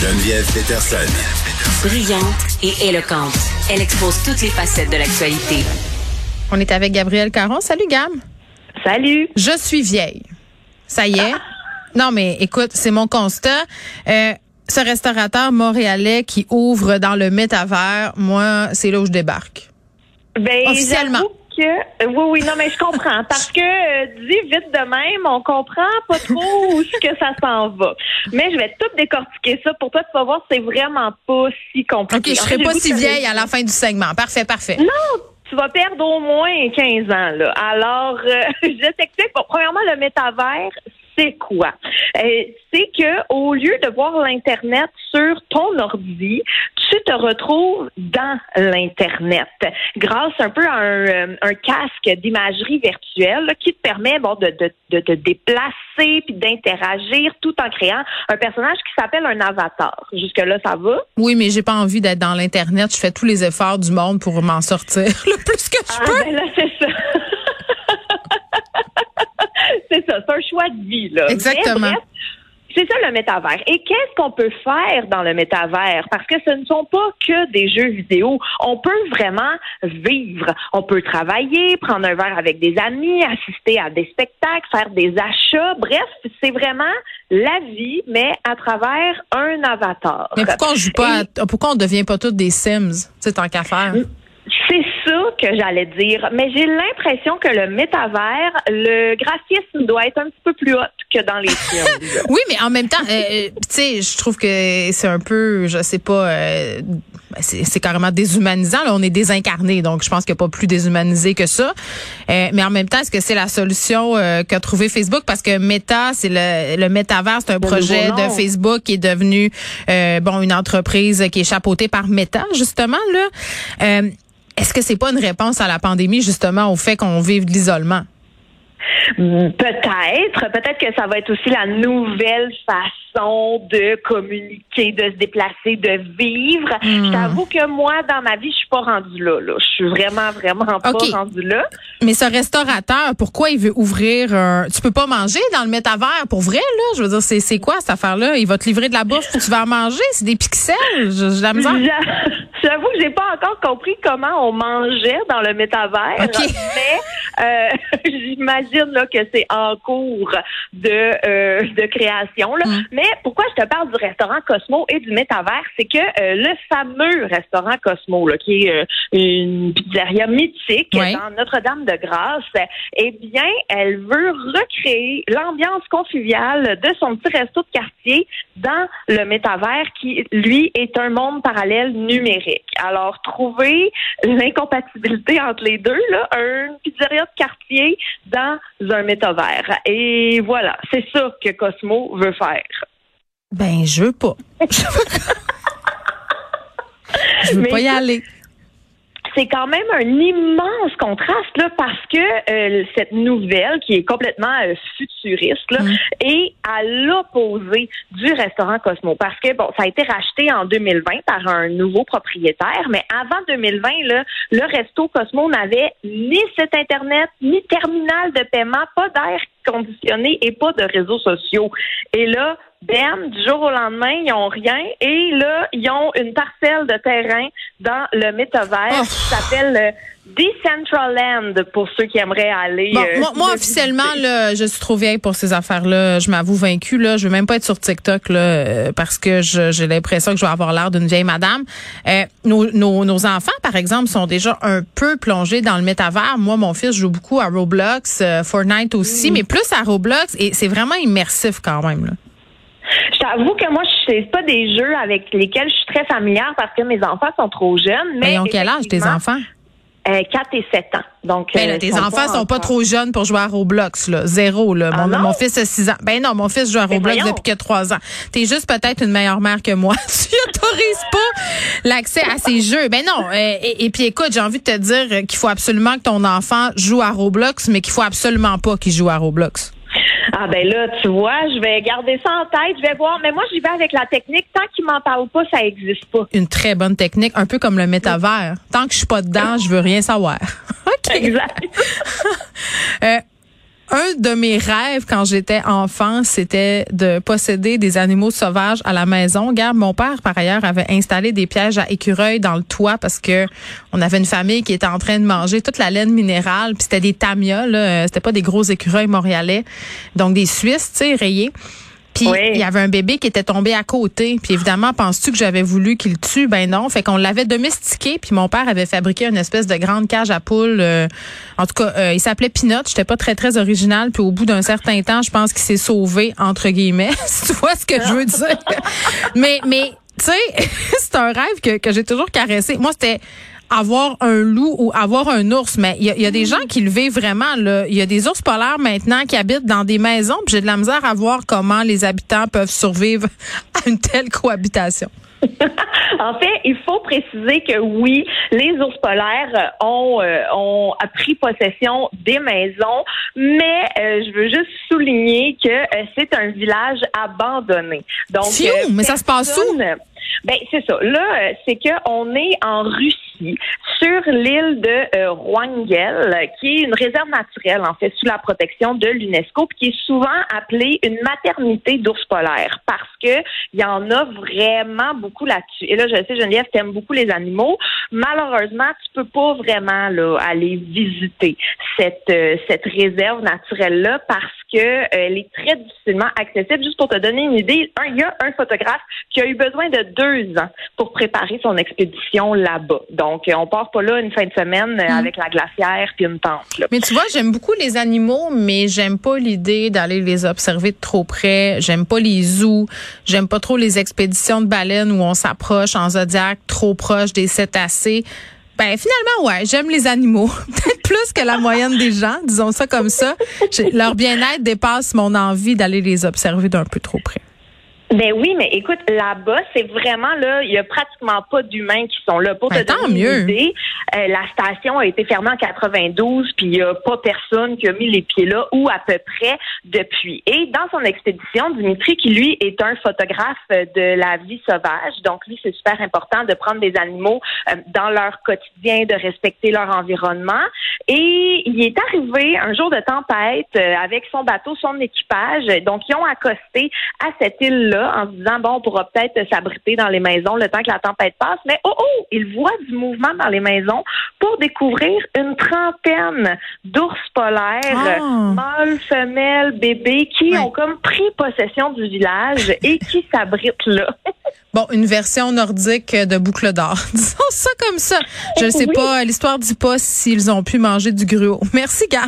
Geneviève Peterson. Brillante et éloquente, elle expose toutes les facettes de l'actualité. On est avec Gabrielle Caron. Salut, Gab. Salut. Je suis vieille. Ça y est. Non, mais écoute, c'est mon constat. Euh, ce restaurateur montréalais qui ouvre dans le métavers, moi, c'est là où je débarque. Ben, Officiellement. Que, oui, oui, non, mais je comprends. Parce que, euh, dit vite de même, on comprend pas trop où ce que ça s'en va. Mais je vais tout décortiquer ça pour toi. Tu vas voir, c'est vraiment pas si compliqué. OK, je En serai fait, pas si vieille à la fin du segment. Parfait, parfait. Non, tu vas perdre au moins 15 ans. Là. Alors, euh, je t'explique. Bon, premièrement, le métavers, c'est quoi? Euh, c'est que au lieu de voir l'Internet sur ton ordi, tu te retrouves dans l'Internet grâce un peu à un, euh, un casque d'imagerie virtuelle là, qui te permet bon, de, de, de te déplacer puis d'interagir tout en créant un personnage qui s'appelle un avatar. Jusque-là, ça va? Oui, mais j'ai pas envie d'être dans l'Internet. Je fais tous les efforts du monde pour m'en sortir le plus que je Ah, peux. ben là, c'est ça. C'est ça, c'est un choix de vie, là. Exactement. C'est ça le métavers. Et qu'est-ce qu'on peut faire dans le métavers? Parce que ce ne sont pas que des jeux vidéo. On peut vraiment vivre. On peut travailler, prendre un verre avec des amis, assister à des spectacles, faire des achats. Bref, c'est vraiment la vie, mais à travers un avatar. Mais pourquoi on joue pas, à- pourquoi on devient pas tous des Sims, sais, tant qu'à faire? C'est ça que j'allais dire. Mais j'ai l'impression que le métavers, le graphisme doit être un petit peu plus haut que dans les films. Oui, mais en même temps, euh, euh, tu sais, je trouve que c'est un peu, je sais pas, euh, ben, c'est carrément déshumanisant. Là, on est désincarné, donc je pense qu'il n'y a pas plus déshumanisé que ça. Euh, mais en même temps, est-ce que c'est la solution euh, qu'a trouvé Facebook? Parce que Meta, c'est le, le métavers, c'est un projet de Facebook qui est devenu bon une entreprise qui est chapeautée par Meta justement là. Est-ce que c'est pas une réponse à la pandémie justement au fait qu'on vive de l'isolement? Peut-être. Peut-être que ça va être aussi la nouvelle façon de communiquer, de se déplacer, de vivre. Je t'avoue que moi, dans ma vie, je suis pas rendue là, là. Je suis vraiment, vraiment pas rendue là. Mais ce restaurateur, pourquoi il veut ouvrir un... Tu peux pas manger dans le métavers pour vrai, là? Je veux dire, c'est, c'est quoi cette affaire-là? Il va te livrer de la bouffe, tu vas en manger? C'est des pixels? J'ai la misère. J'a- J'avoue que j'ai pas encore compris comment on mangeait dans le métavers, mais euh, j'imagine là que c'est en cours de euh, de création. Là. Mm. Mais pourquoi je te parle du restaurant Cosmo et du métavers, c'est que euh, le fameux restaurant Cosmo, là, qui est euh, une pizzeria mythique dans Notre-Dame-de-Grâce, eh bien, elle veut recréer l'ambiance conviviale de son petit resto de quartier dans le métavers qui, lui, est un monde parallèle numérique. Alors, trouver l'incompatibilité entre les deux, là, une pizzeria de quartier dans un métavers. Et voilà, c'est ça que Cosmo veut faire. Ben, je veux pas. je veux Mais pas y aller. C'est quand même un immense contraste là, parce que euh, cette nouvelle qui est complètement euh, futuriste là, Mm. est à l'opposé du restaurant Cosmo parce que bon ça a été racheté en 2020 par un nouveau propriétaire mais avant 2020 là, le resto Cosmo n'avait ni site internet ni terminal de paiement pas d'air conditionné et pas de réseaux sociaux et là ben, du jour au lendemain, ils ont rien. Et là, ils ont une parcelle de terrain dans le métavers Oh. qui s'appelle euh, Decentraland pour ceux qui aimeraient aller. Bon, euh, moi, moi, le officiellement, là, je suis trop vieille pour ces affaires-là. Je m'avoue vaincue, là. Je veux même pas être sur TikTok, là, euh, parce que j'ai l'impression que je vais avoir l'air d'une vieille madame. Euh, nos, nos, nos enfants, par exemple, sont déjà un peu plongés dans le métavers. Moi, mon fils joue beaucoup à Roblox, euh, Fortnite aussi, mais plus à Roblox, et c'est vraiment immersif quand même, là. Je t'avoue que moi, je pas des jeux avec lesquels je suis très familière parce que mes enfants sont trop jeunes. Mais ils ont quel âge, tes enfants? Euh, 4 et 7 ans. Donc, Ben là, euh, tes enfants sont pas trop jeunes pour jouer à Roblox, là. Zéro, là. Ah mon, non? mon fils a 6 ans. Ben non, mon fils joue à Mais Roblox depuis a 3 ans. T'es juste peut-être une meilleure mère que moi. tu autorises pas l'accès à ces jeux. Ben non. euh, et, et puis écoute, j'ai envie de te dire qu'il faut absolument que ton enfant joue à Roblox, mais qu'il faut absolument pas qu'il joue à Roblox. Ah ben là, tu vois, je vais garder ça en tête, je vais voir. Mais moi, j'y vais avec la technique. Tant qu'ils m'en parlent pas, ça existe pas. Une très bonne technique, un peu comme le métavers. Tant que je suis pas dedans, je veux rien savoir. OK. Exact. Euh, un de mes rêves quand j'étais enfant, c'était de posséder des animaux sauvages à la maison. Regarde, mon père, par ailleurs, avait installé des pièges à écureuils dans le toit parce que on avait une famille qui était en train de manger toute la laine minérale. Puis c'était des tamias, là. C'était pas des gros écureuils montréalais. Donc des Suisses, tu sais, rayés. Puis il y avait un bébé qui était tombé à côté. Puis évidemment, penses-tu que j'avais voulu qu'il tue? Ben non. Fait qu'on l'avait domestiqué. Puis mon père avait fabriqué une espèce de grande cage à poules. Euh, en tout cas, euh, il s'appelait Pinot. J'étais pas très très original. Puis au bout d'un certain temps, je pense qu'il s'est sauvé entre guillemets. si tu vois ce que je veux dire. mais mais tu sais, c'est un rêve que, que j'ai toujours caressé. Moi, c'était avoir un loup ou avoir un ours, mais il y, a, des gens qui le vivent vraiment. Il y a des ours polaires maintenant qui habitent dans des maisons. J'ai de la misère à voir comment les habitants peuvent survivre à une telle cohabitation. en fait, il faut préciser que oui, les ours polaires ont, euh, ont pris possession des maisons, mais euh, je veux juste souligner que euh, c'est un village abandonné. Donc, mais ça se passe où? Ben c'est ça. Là, c'est que on est en Russie, sur l'île de euh, Rwangel, qui est une réserve naturelle en fait sous la protection de l'UNESCO, puis qui est souvent appelée une maternité d'ours polaires parce que il y en a vraiment beaucoup là-dessus. Et là, je sais Geneviève, t'aimes beaucoup les animaux. Malheureusement, tu peux pas vraiment aller visiter cette euh, cette réserve naturelle là parce que euh, est très difficilement accessible. Juste pour te donner une idée, il y a un photographe qui a eu besoin de deux ans pour préparer son expédition là-bas. On part pas là une fin de semaine euh, mm. avec la glacière puis une tente. Mais tu vois, j'aime beaucoup les animaux, mais j'aime pas l'idée d'aller les observer de trop près. J'aime pas les zoos. J'aime pas trop les expéditions de baleines où on s'approche en zodiaque trop proche des cétacés. Ben finalement ouais, j'aime les animaux, peut-être plus que la moyenne des gens, disons ça comme ça. Leur bien-être dépasse mon envie d'aller les observer d'un peu trop près. Ben oui, mais écoute, là-bas, c'est vraiment là, il y a pratiquement pas d'humains qui sont là. Pour ben, te donner une idée, euh, la station a été fermée en 92, puis il y a pas personne qui a mis les pieds là, ou à peu près depuis. Et dans son expédition, Dimitri, qui lui est un photographe de la vie sauvage, donc lui, c'est super important de prendre des animaux euh, dans leur quotidien, de respecter leur environnement. Et il est arrivé un jour de tempête euh, avec son bateau, son équipage. Donc, ils ont accosté à cette en se disant, bon, on pourra peut-être s'abriter dans les maisons le temps que la tempête passe. Mais oh, oh, ils voient du mouvement dans les maisons pour découvrir une trentaine d'ours polaires, ah. mâles, femelles, bébés, qui ont comme pris possession du village et qui s'abritent là. Bon, une version nordique de boucle d'or. Disons ça comme ça. Je ne sais pas, l'histoire dit pas s'ils ont pu manger du gruau. Merci, gars.